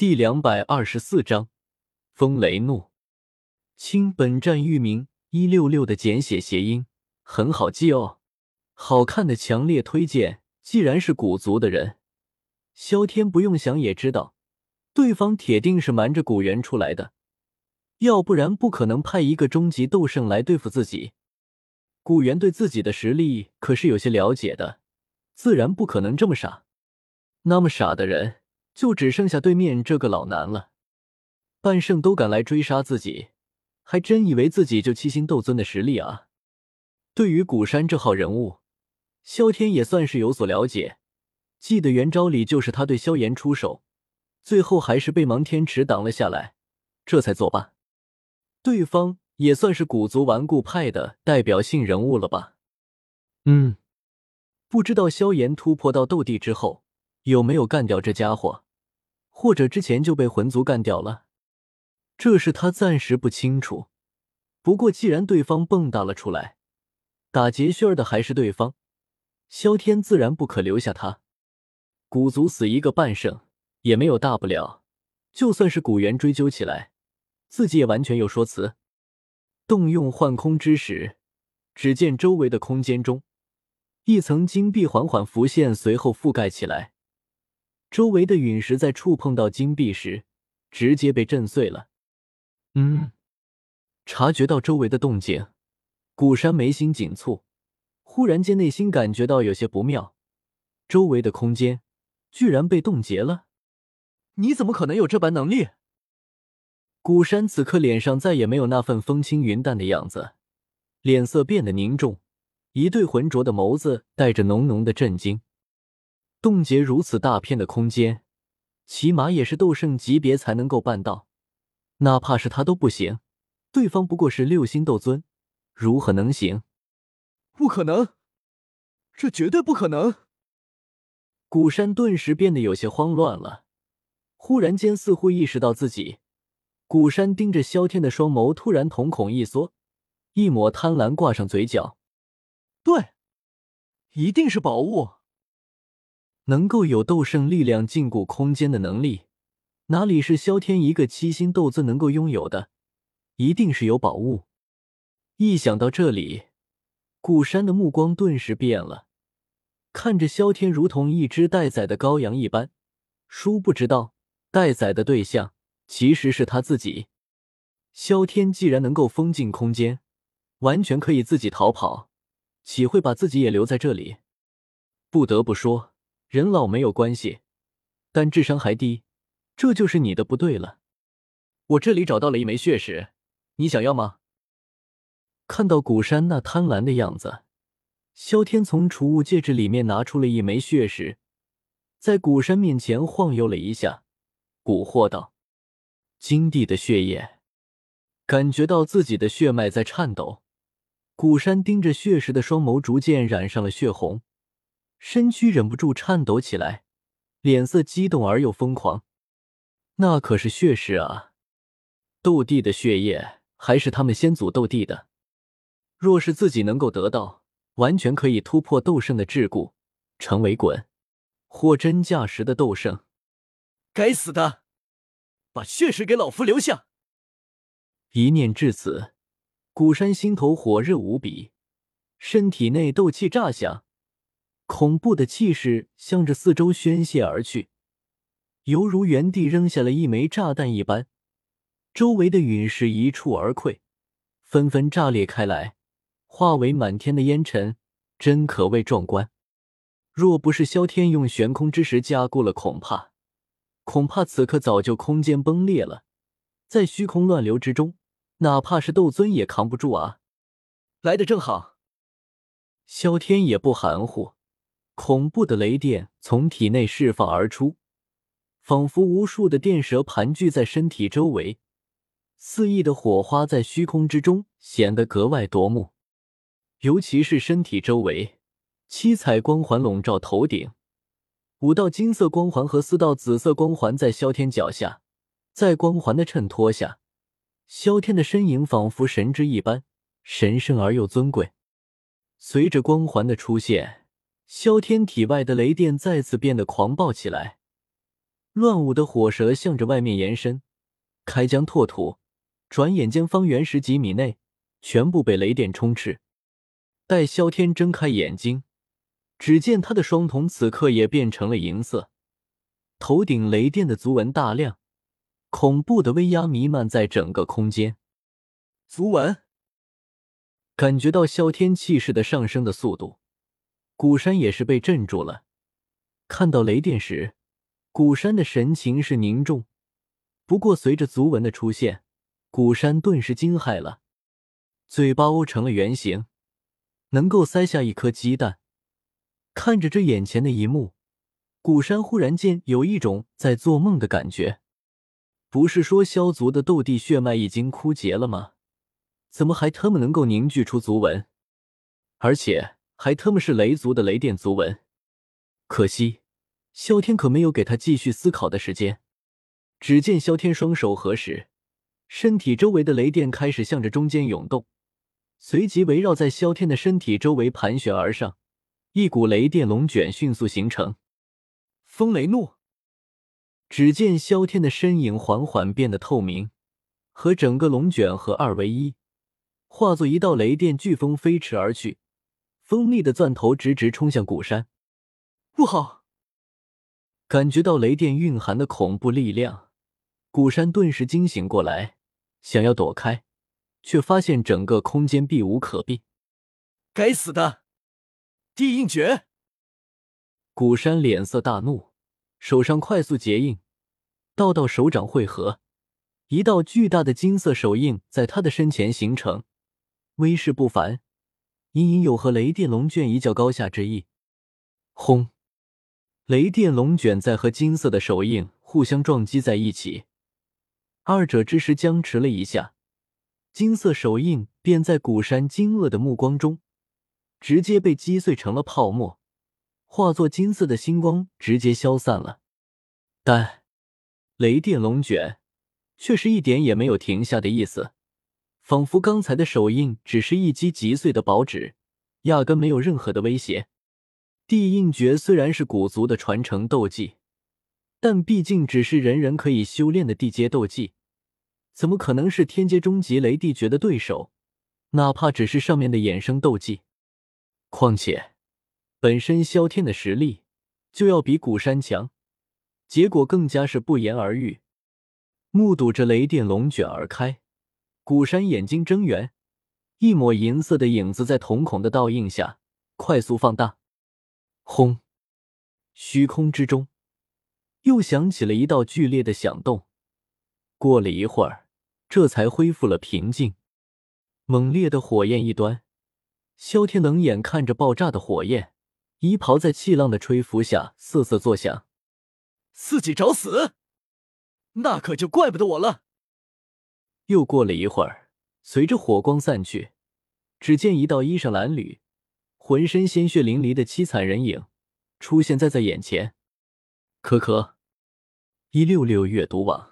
第两百二十四章风雷怒。亲，本站域名一六六的简写谐音，很好记哦。好看的，强烈推荐。既然是古族的人，萧天不用想也知道，对方铁定是瞒着古元出来的，要不然不可能派一个终极斗圣来对付自己。古元对自己的实力可是有些了解的，自然不可能这么傻。那么傻的人。就只剩下对面这个老男了，半圣都敢来追杀自己，还真以为自己就七星斗尊的实力啊！对于古山这号人物，萧天也算是有所了解。记得元招里就是他对萧炎出手，最后还是被芒天池挡了下来，这才作罢。对方也算是古族顽固派的代表性人物了吧？嗯，不知道萧炎突破到斗帝之后。有没有干掉这家伙，或者之前就被魂族干掉了？这是他暂时不清楚。不过既然对方蹦跶了出来，打劫血儿的还是对方，萧天自然不可留下他。古族死一个半圣也没有大不了，就算是古元追究起来，自己也完全有说辞。动用幻空之时，只见周围的空间中，一层金币缓缓浮现，随后覆盖起来。周围的陨石在触碰到金币时，直接被震碎了。嗯，察觉到周围的动静，古山眉心紧蹙，忽然间内心感觉到有些不妙。周围的空间居然被冻结了！你怎么可能有这般能力？古山此刻脸上再也没有那份风轻云淡的样子，脸色变得凝重，一对浑浊的眸子带着浓浓的震惊。冻结如此大片的空间，起码也是斗圣级别才能够办到，哪怕是他都不行。对方不过是六星斗尊，如何能行？不可能，这绝对不可能！古山顿时变得有些慌乱了，忽然间似乎意识到自己。古山盯着萧天的双眸突然瞳孔一缩，一抹贪婪挂上嘴角。对，一定是宝物。能够有斗圣力量禁锢空间的能力，哪里是萧天一个七星斗尊能够拥有的？一定是有宝物。一想到这里，古山的目光顿时变了，看着萧天如同一只待宰的羔羊一般。殊不知道，待宰的对象其实是他自己。萧天既然能够封禁空间，完全可以自己逃跑，岂会把自己也留在这里？不得不说。人老没有关系，但智商还低，这就是你的不对了。我这里找到了一枚血石，你想要吗？看到古山那贪婪的样子，萧天从储物戒指里面拿出了一枚血石，在古山面前晃悠了一下，蛊惑道：“金帝的血液。”感觉到自己的血脉在颤抖，古山盯着血石的双眸逐渐染上了血红。身躯忍不住颤抖起来，脸色激动而又疯狂。那可是血石啊，斗帝的血液，还是他们先祖斗帝的。若是自己能够得到，完全可以突破斗圣的桎梏，成为滚货真价实的斗圣。该死的，把血石给老夫留下！一念至此，古山心头火热无比，身体内斗气炸响。恐怖的气势向着四周宣泄而去，犹如原地扔下了一枚炸弹一般。周围的陨石一触而溃，纷纷炸裂开来，化为满天的烟尘，真可谓壮观。若不是萧天用悬空之石加固了，恐怕恐怕此刻早就空间崩裂了。在虚空乱流之中，哪怕是斗尊也扛不住啊！来的正好，萧天也不含糊。恐怖的雷电从体内释放而出，仿佛无数的电蛇盘踞在身体周围，肆意的火花在虚空之中显得格外夺目。尤其是身体周围，七彩光环笼罩头顶，五道金色光环和四道紫色光环在萧天脚下，在光环的衬托下，萧天的身影仿佛神之一般，神圣而又尊贵。随着光环的出现。萧天体外的雷电再次变得狂暴起来，乱舞的火蛇向着外面延伸，开疆拓土。转眼间，方圆十几米内全部被雷电充斥。待萧天睁开眼睛，只见他的双瞳此刻也变成了银色，头顶雷电的足纹大亮，恐怖的威压弥漫在整个空间。足纹，感觉到萧天气势的上升的速度，古山也是被镇住了。看到雷电时，古山的神情是凝重。不过随着族纹的出现，古山顿时惊骇了，嘴巴凹成了圆形，能够塞下一颗鸡蛋。看着这眼前的一幕，古山忽然间有一种在做梦的感觉。不是说萧族的斗帝血脉已经枯竭了吗？怎么还他妈能够凝聚出族纹？而且还他妈是雷族的雷电族纹？可惜，萧天可没有给他继续思考的时间。只见萧天双手合十。身体周围的雷电开始向着中间涌动，随即围绕在萧天的身体周围盘旋而上，一股雷电龙卷迅速形成。风雷怒。只见萧天的身影缓缓变得透明，和整个龙卷合二为一，化作一道雷电飓风飞驰而去，锋利的钻头直直冲向古山。不好！感觉到雷电蕴含的恐怖力量，古山顿时惊醒过来。想要躲开，却发现整个空间避无可避。该死的地印诀！古山脸色大怒，手上快速结印，道道手掌汇合，一道巨大的金色手印在他的身前形成，威势不凡，隐隐有和雷电龙卷一较高下之意。轰！雷电龙卷在和金色的手印互相撞击在一起。二者之时僵持了一下，金色手印便在古山惊愕的目光中，直接被击碎成了泡沫，化作金色的星光，直接消散了。但雷电龙卷却是一点也没有停下的意思，仿佛刚才的手印只是一击即碎的薄纸，压根没有任何的威胁。地印诀虽然是古族的传承斗技，但毕竟只是人人可以修炼的地阶斗技。怎么可能是天阶中级雷帝诀的对手？哪怕只是上面的衍生斗技。况且，本身萧天的实力就要比古山强，结果更加是不言而喻。目睹着雷电龙卷而开，古山眼睛睁圆，一抹银色的影子在瞳孔的倒映下快速放大。轰！虚空之中又响起了一道剧烈的响动。过了一会儿。这才恢复了平静。猛烈的火焰一端，萧天冷眼看着爆炸的火焰，衣袍在气浪的吹拂下瑟瑟作响。自己找死，那可就怪不得我了。又过了一会儿，随着火光散去，只见一道衣裳褴褛、浑身鲜血淋漓的凄惨人影出现在在眼前。可可，一六六阅读网。